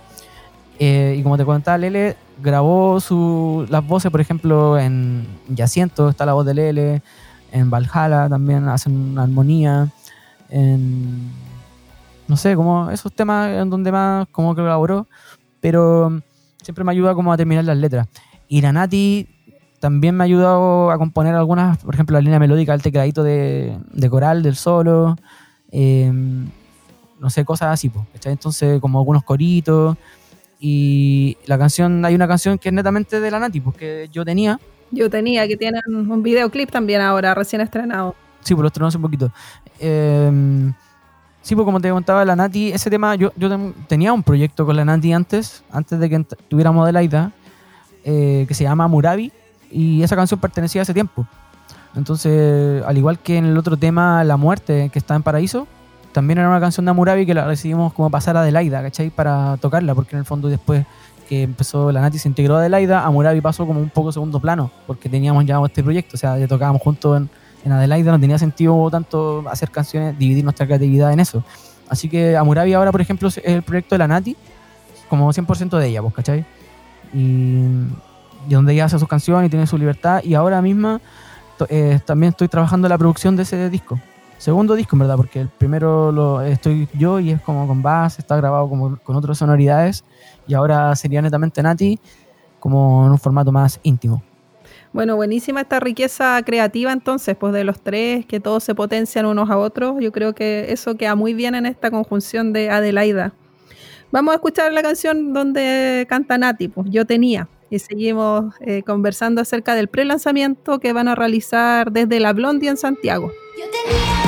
Eh, y como te contaba, Lele grabó su, las voces, por ejemplo, en Yaciento está la voz de Lele, en Valhalla también hacen una armonía, en. No sé, como esos temas en donde más como que colaboró, pero siempre me ayuda como a terminar las letras. Y la Nati también me ha ayudado a componer algunas, por ejemplo, la línea melódica, el tecladito de, de coral del solo, em, no sé, cosas así, pues, Entonces, como algunos coritos. Y la canción, hay una canción que es netamente de la Nati, porque yo tenía. Yo tenía, que tiene un videoclip también ahora, recién estrenado. Sí, pues lo estrenó hace un poquito. Em, sí, pues como te contaba, la Nati, ese tema, yo, yo tenía un proyecto con la Nati antes, antes de que tuviéramos de la eh, que se llama Murabi, y esa canción pertenecía a ese tiempo. Entonces, al igual que en el otro tema, La Muerte, que está en Paraíso, también era una canción de Amurabi que la decidimos como pasar a Adelaida, ¿cachai? Para tocarla, porque en el fondo después que empezó la Nati se integró a Adelaida, Amurabi pasó como un poco segundo plano, porque teníamos ya este proyecto, o sea, ya tocábamos juntos en, en Adelaida, no tenía sentido tanto hacer canciones, dividir nuestra creatividad en eso. Así que Amurabi ahora, por ejemplo, es el proyecto de la Nati, como 100% de ella, pues, ¿cachai? Y y donde ella hace sus canciones y tiene su libertad. Y ahora misma eh, también estoy trabajando en la producción de ese disco. Segundo disco, en verdad, porque el primero lo estoy yo y es como con bass, está grabado como con otras sonoridades. Y ahora sería netamente Nati, como en un formato más íntimo. Bueno, buenísima esta riqueza creativa entonces, pues de los tres, que todos se potencian unos a otros. Yo creo que eso queda muy bien en esta conjunción de Adelaida. Vamos a escuchar la canción donde canta Nati, pues yo tenía y seguimos eh, conversando acerca del pre-lanzamiento que van a realizar desde la Blondie en Santiago. Yo Seguimos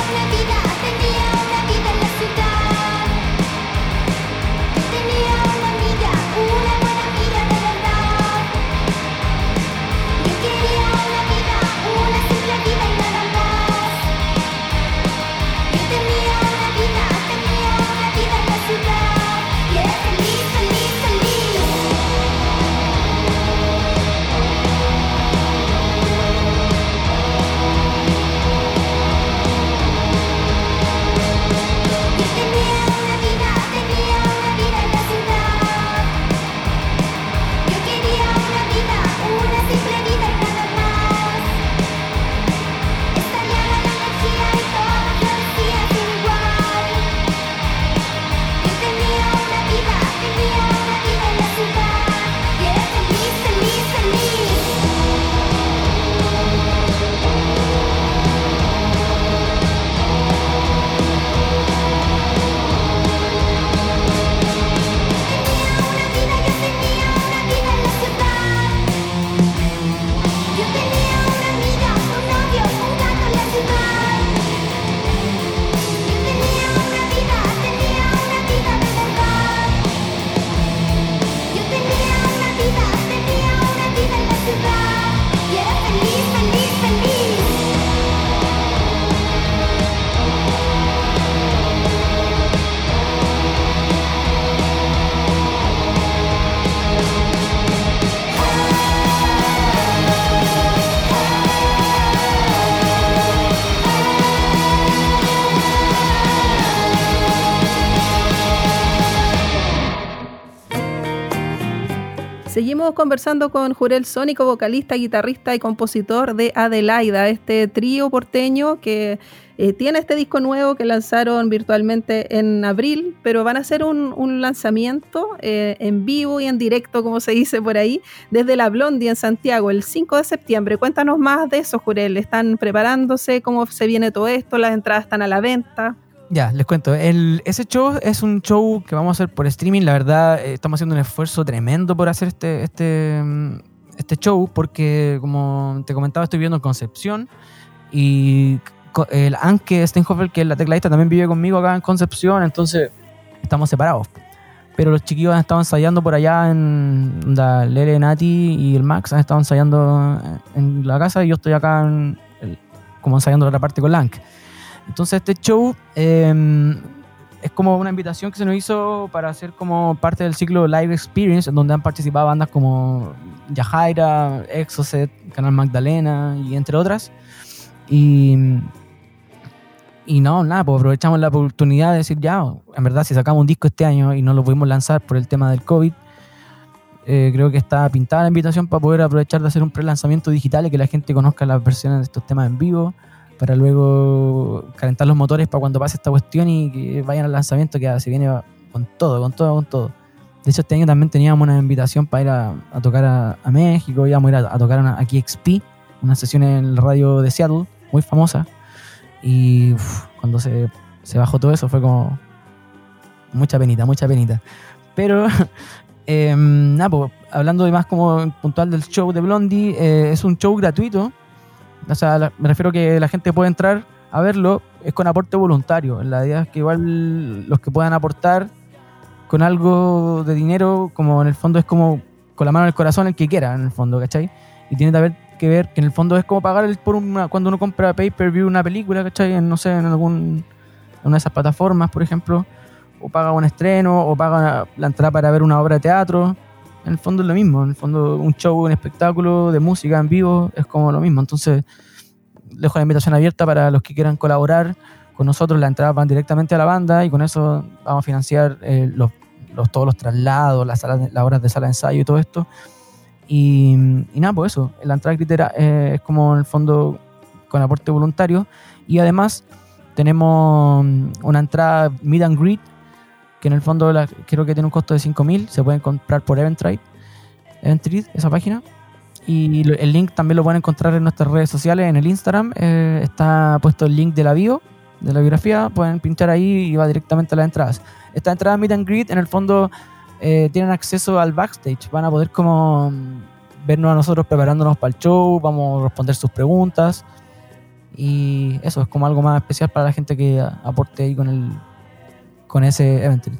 conversando con Jurel Sónico, vocalista, guitarrista y compositor de Adelaida, este trío porteño que eh, tiene este disco nuevo que lanzaron virtualmente en abril, pero van a hacer un, lanzamiento eh, en vivo y en directo, como se dice por ahí, desde la Blondie en Santiago el 5 de septiembre. Cuéntanos más de eso, Jurel. ¿Están preparándose? ¿Cómo se viene todo esto? ¿Las entradas están a la venta? Ya, les cuento. El, ese show es un show que vamos a hacer por streaming. La verdad, eh, estamos haciendo un esfuerzo tremendo por hacer este, este, mm, este show, porque como te comentaba, estoy viviendo en Concepción y el Anke Steinhofer, que es la tecladista, también vive conmigo acá en Concepción, entonces estamos separados. Pero los chiquillos han estado ensayando por allá en la Lele Nati y el Max han estado ensayando en la casa y yo estoy acá como ensayando la otra parte con Lank. Entonces este show em, es como una invitación que se nos hizo para hacer como parte del ciclo Live Experience, en donde han participado bandas como Yajaira, Exocet, Canal Magdalena y entre otras. Y, y no, nada, pues aprovechamos la oportunidad de decir, ya, en verdad, si sacamos un disco este año y no lo pudimos lanzar por el tema del COVID, eh, creo que está pintada la invitación para poder aprovechar de hacer un pre-lanzamiento digital y que la gente conozca las versiones de estos temas en vivo para luego calentar los motores para cuando pase esta cuestión y que vayan al lanzamiento que se viene con todo, con todo, con todo. De hecho, este año también teníamos una invitación para ir a, tocar a, México, íbamos a ir a, tocar aquí XP, una sesión en el radio de Seattle, muy famosa. Y cuando se, bajó todo eso fue como mucha penita, mucha penita. Pero, em, nada, pues, hablando de más como puntual del show de Blondie, eh, es un show gratuito o sea, me refiero que la gente puede entrar a verlo, es con aporte voluntario. La idea es que igual los que puedan aportar con algo de dinero, como en el fondo es como con la mano en el corazón el que quiera, en el fondo, ¿cachai? Y tiene que ver que en el fondo es como pagar el, por una, cuando uno compra pay-per-view una película, ¿cachai? En, no sé, en algún, en una de esas plataformas, por ejemplo, o paga un estreno, o paga la entrada para ver una obra de teatro en el fondo es lo mismo. En el fondo, un show, un espectáculo de música en vivo es como lo mismo. Entonces, dejo la invitación abierta para los que quieran colaborar con nosotros. La entrada van directamente a la banda y con eso vamos a financiar eh, los, todos los traslados, las, salas, las horas de sala de ensayo y todo esto. Y, nada, pues eso. La entrada critera eh, es como en el fondo con aporte voluntario. Y además tenemos una entrada meet and greet que en el fondo creo que tiene un costo de 5.000, se pueden comprar por Eventbrite, Eventbrite, esa página. Y el link también lo pueden encontrar en nuestras redes sociales, en el Instagram, eh, está puesto el link de la bio, de la biografía, pueden pinchar ahí y va directamente a las entradas. Esta entrada Meet and Greet, en el fondo, eh, tienen acceso al backstage, van a poder como vernos a nosotros preparándonos para el show, vamos a responder sus preguntas. Y eso es como algo más especial para la gente que aporte ahí con el, con ese evento.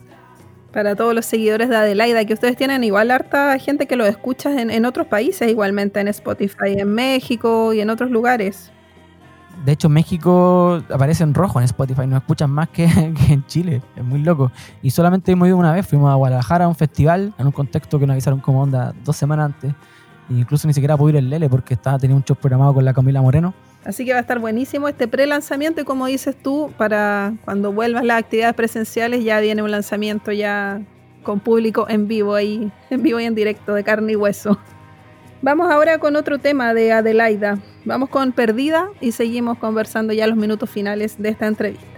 Para todos los seguidores de Adelaida, que ustedes tienen igual harta gente que lo escucha en, otros países, igualmente en Spotify, en México y en otros lugares. De hecho, México aparece en rojo en Spotify, nos escuchan más que, en Chile, es muy loco. Y solamente hemos ido una vez, fuimos a Guadalajara a un festival, en un contexto que nos avisaron como onda dos semanas antes. E incluso ni siquiera pude ir el Lele porque estaba teniendo un show programado con la Camila Moreno. Así que va a estar buenísimo este pre-lanzamiento y como dices tú, para cuando vuelvas las actividades presenciales ya viene un lanzamiento ya con público en vivo ahí, en vivo y en directo de carne y hueso. Vamos ahora con otro tema de Adelaida. Vamos con Perdida y seguimos conversando ya los minutos finales de esta entrevista.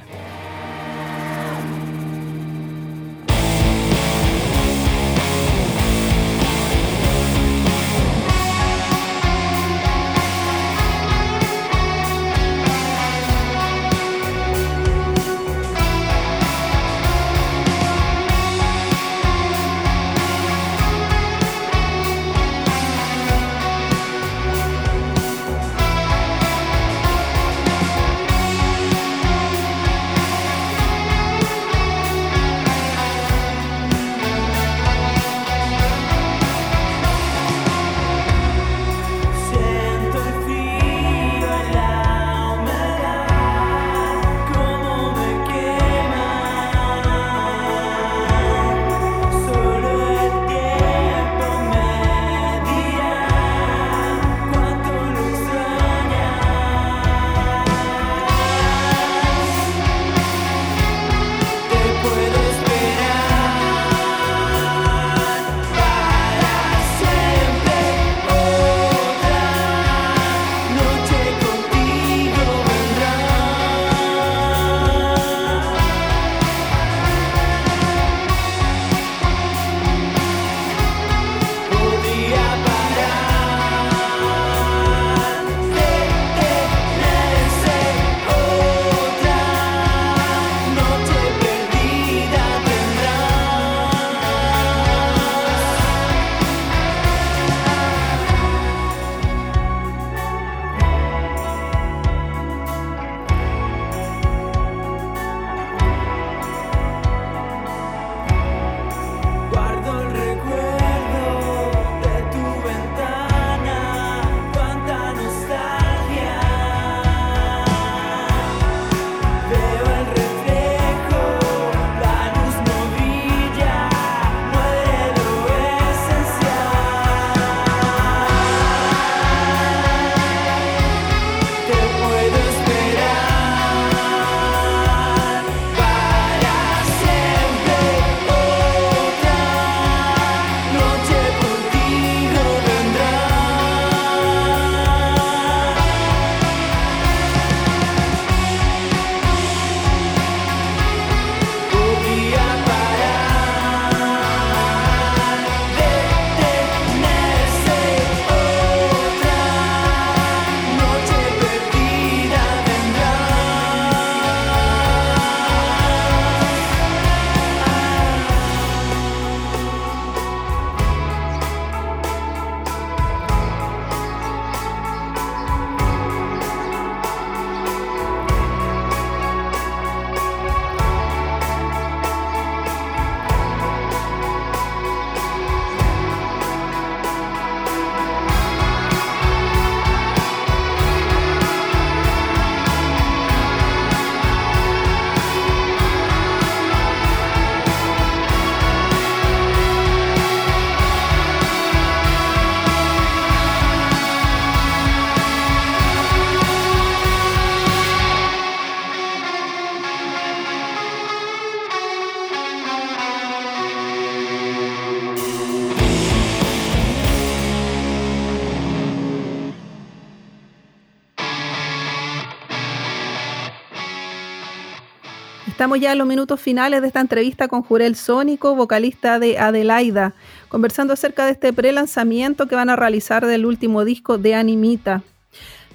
Ya en los minutos finales de esta entrevista con Jurel Sónico, vocalista de Adelaida, conversando acerca de este pre-lanzamiento que van a realizar del último disco de Animita.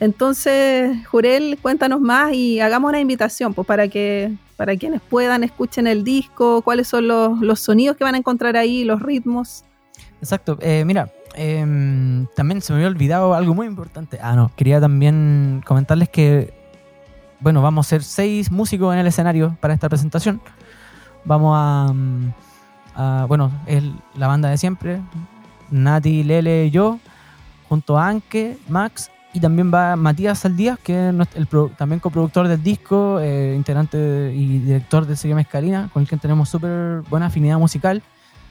Entonces, Jurel, cuéntanos más y hagamos una invitación pues, para que para quienes puedan escuchen el disco, cuáles son los, sonidos que van a encontrar ahí, los ritmos. Exacto, eh, mira, em, también se me había olvidado algo muy importante. Ah, no, quería también comentarles que, bueno, vamos a ser seis músicos en el escenario para esta presentación. Vamos a, mm, bueno, es la banda de siempre, Nati, Lele y yo, junto a Anke, Max y también va Matías Saldías, que es el también coproductor del disco, eh, integrante y director de Serie Mezcalina, con el que tenemos súper buena afinidad musical.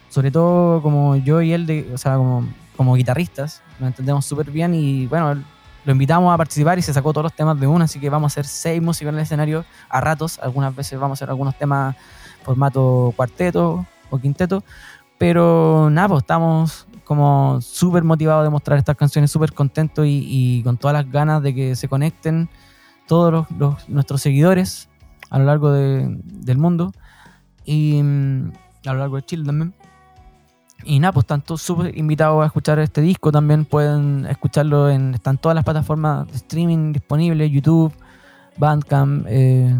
Sobre todo como yo y él, o sea, como, como guitarristas, nos entendemos súper bien y bueno, lo invitamos a participar y se sacó todos los temas de una, así que vamos a hacer seis músicos en el escenario a ratos. Algunas veces vamos a hacer algunos temas formato cuarteto o quinteto, pero nada, pues estamos como súper motivado de mostrar estas canciones, súper contento y, con todas las ganas de que se conecten todos los, nuestros seguidores a lo largo del mundo y mm, a lo largo de Chile también. Y nada, pues están todos súper invitados a escuchar este disco. También pueden escucharlo en. Están todas las plataformas de streaming disponibles: YouTube, Bandcamp, eh,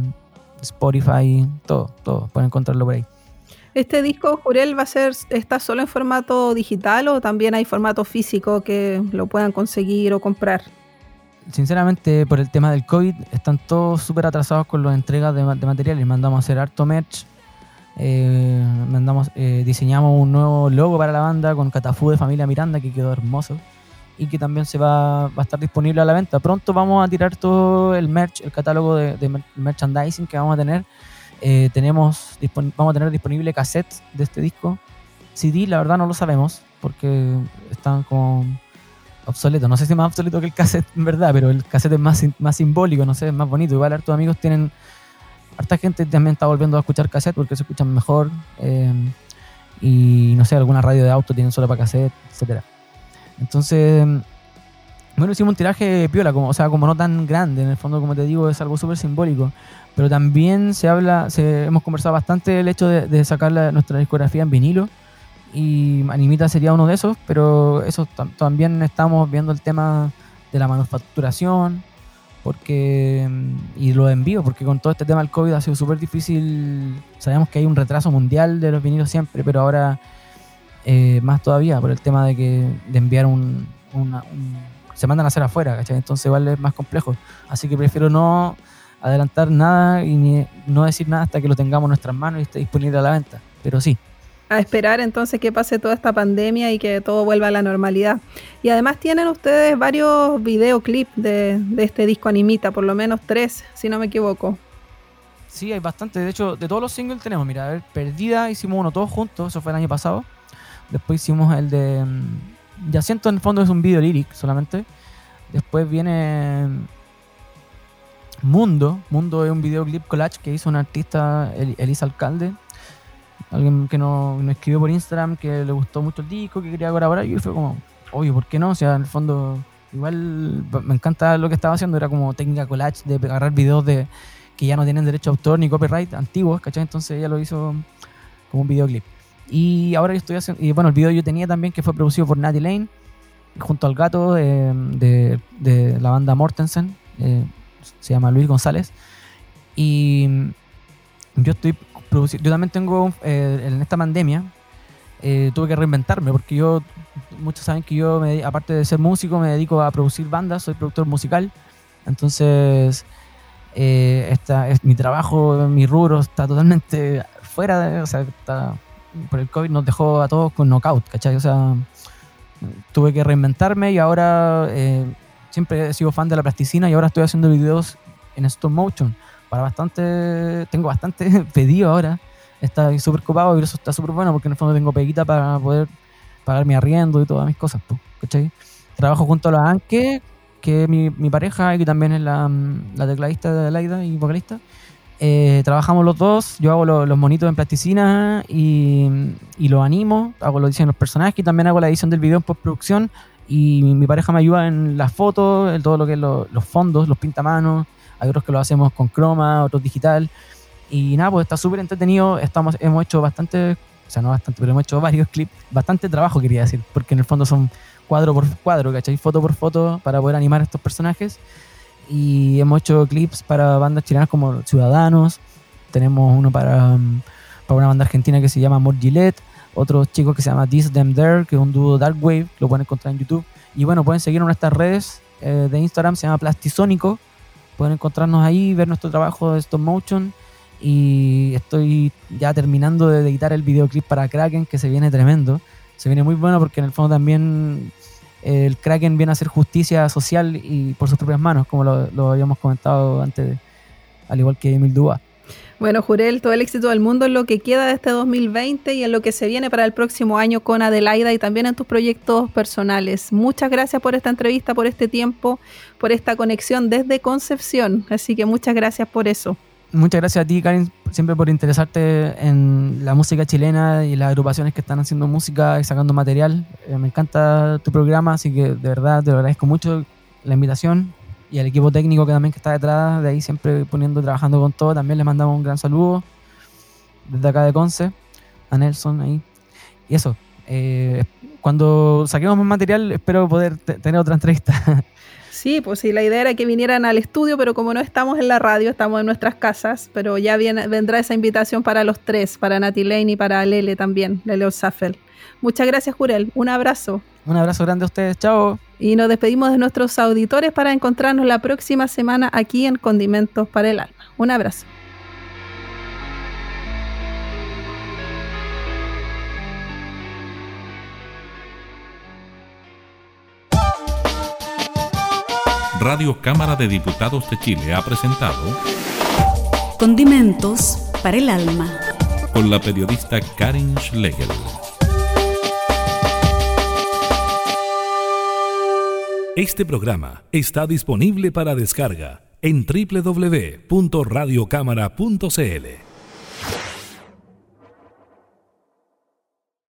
Spotify, todo, todo. Pueden encontrarlo por ahí. ¿Este disco, Jurel, va a ser, está solo en formato digital o también hay formato físico que lo puedan conseguir o comprar? Sinceramente, por el tema del COVID, están todos súper atrasados con las entregas de, materiales. Mandamos a hacer harto merch, eh, mandamos, eh, diseñamos un nuevo logo para la banda con Catafú de Familia Miranda, que quedó hermoso y que también se va, va, a estar disponible a la venta. Pronto vamos a tirar todo el merch, el catálogo de, de merchandising que vamos a tener eh, tenemos, vamos a tener disponible cassette de este disco. CD, la verdad no lo sabemos, porque están como obsoletos. No sé si es más obsoleto que el cassette, en verdad, pero el cassette es más, más simbólico, no sé, es más bonito. Igual hartos amigos tienen. Harta gente también está volviendo a escuchar cassette porque se escuchan mejor. Eh, y no sé, alguna radio de auto tienen solo para cassette, etcétera. Entonces, bueno, hicimos un tiraje piola, como, o sea, como no tan grande, en el fondo, como te digo, es algo súper simbólico. Pero también se habla, se, hemos conversado bastante el hecho de, sacar nuestra discografía en vinilo y Animita sería uno de esos, pero eso también estamos viendo el tema de la manufacturación porque y lo envío porque con todo este tema del COVID ha sido súper difícil sabemos que hay un retraso mundial de los vinilos siempre pero ahora eh, más todavía por el tema de que de enviar un, se mandan a hacer afuera ¿cachai? entonces igual es más complejo así que prefiero no adelantar nada y no decir nada hasta que lo tengamos en nuestras manos y esté disponible a la venta. Pero sí. A esperar entonces que pase toda esta pandemia y que todo vuelva a la normalidad. Y además tienen ustedes varios videoclips de, de este disco Animita, por lo menos tres, si no me equivoco. Sí, hay bastante. De hecho, de todos los singles tenemos, mira, a ver, Perdida hicimos uno todos juntos, eso fue el año pasado. Después hicimos el de. Mm, ya siento en el fondo es un video lyric solamente. Después viene Mundo. Mundo es un videoclip collage que hizo una artista, Elisa Alcalde. Alguien que nos, escribió por Instagram que le gustó mucho el disco, que quería colaborar. Y fue como, obvio, ¿por qué no? O sea, en el fondo, igual me encanta lo que estaba haciendo. Era como técnica collage de agarrar videos de que ya no tienen derecho a autor ni copyright antiguos, ¿cachai? Entonces ella lo hizo como un videoclip. Y ahora yo estoy haciendo. Y bueno, el video yo tenía también que fue producido por Natty Lane, junto al gato eh, de, de, la banda Mortensen. Eh, se llama Luis González. Y yo estoy produciendo, yo también tengo, eh, en esta pandemia, eh, tuve que reinventarme porque yo, muchos saben que yo, me, aparte de ser músico, me dedico a producir bandas, soy productor musical. Entonces, eh, esta, es, mi trabajo, mi rubro está totalmente fuera de, o sea, por el COVID nos dejó a todos con knockout, ¿cachai? O sea, tuve que reinventarme y ahora siempre he sido fan de la plasticina y ahora estoy haciendo videos en stop motion. Para bastante, tengo bastante pedido ahora. Está súper copado y eso está súper bueno porque en el fondo tengo peguita para poder pagar mi arriendo y todas mis cosas. ¿cachai? Trabajo junto a la Anke, que es mi, mi pareja y que también es la, la tecladista de Laida y vocalista. Eh, trabajamos los dos, yo hago los monitos en plasticina y, y los animo, hago diseños de los personajes y también hago la edición del video en postproducción y mi, pareja me ayuda en las fotos, en todo lo que es los fondos, los pintamanos. Hay otros que lo hacemos con croma, otros digital. Y nada, pues está súper entretenido. Estamos, hemos hecho bastante, o sea, no bastante, pero hemos hecho varios clips. Bastante trabajo, quería decir, porque en el fondo son cuadro por cuadro, ¿cachai? Foto por foto para poder animar a estos personajes. Y hemos hecho clips para bandas chilenas como Ciudadanos. Tenemos uno para, um, para una banda argentina que se llama More Gillette. Otro chico que se llama This Them There, que es un dúo Dark Wave, lo pueden encontrar en YouTube. Y bueno, pueden seguirnos en nuestras redes eh, de Instagram, se llama Plastisónico. Pueden encontrarnos ahí, ver nuestro trabajo de stop motion. Y estoy ya terminando de editar el videoclip para Kraken, que se viene tremendo. Se viene muy bueno porque en el fondo también el Kraken viene a hacer justicia social y por sus propias manos, como lo, habíamos comentado antes, al igual que Emil Dua. Bueno, Jurel, todo el éxito del mundo en lo que queda de este 2020 y en lo que se viene para el próximo año con Adelaida y también en tus proyectos personales. Muchas gracias por esta entrevista, por este tiempo, por esta conexión desde Concepción. Así que muchas gracias por eso. Muchas gracias a ti, Karen, siempre por interesarte en la música chilena y las agrupaciones que están haciendo música y sacando material. Eh, me encanta tu programa, así que de verdad te lo agradezco mucho la invitación y al equipo técnico que también que está detrás de ahí siempre poniendo, trabajando con todo, también les mandamos un gran saludo desde acá de Conce, a Nelson ahí. Y eso, eh, cuando saquemos más material espero poder tener otra entrevista. Sí, pues sí, la idea era que vinieran al estudio, pero como no estamos en la radio, estamos en nuestras casas, pero ya viene, vendrá esa invitación para los tres, para Nati Lane y para Lele también, Lele Osafel. Muchas gracias, Jurel. Un abrazo. Un abrazo grande a ustedes. Chao. Y nos despedimos de nuestros auditores para encontrarnos la próxima semana aquí en Condimentos para el Alma. Un abrazo. Radio Cámara de Diputados de Chile ha presentado Condimentos para el Alma. Con la periodista Karin Schlegel. Este programa está disponible para descarga en www.radiocámara.cl.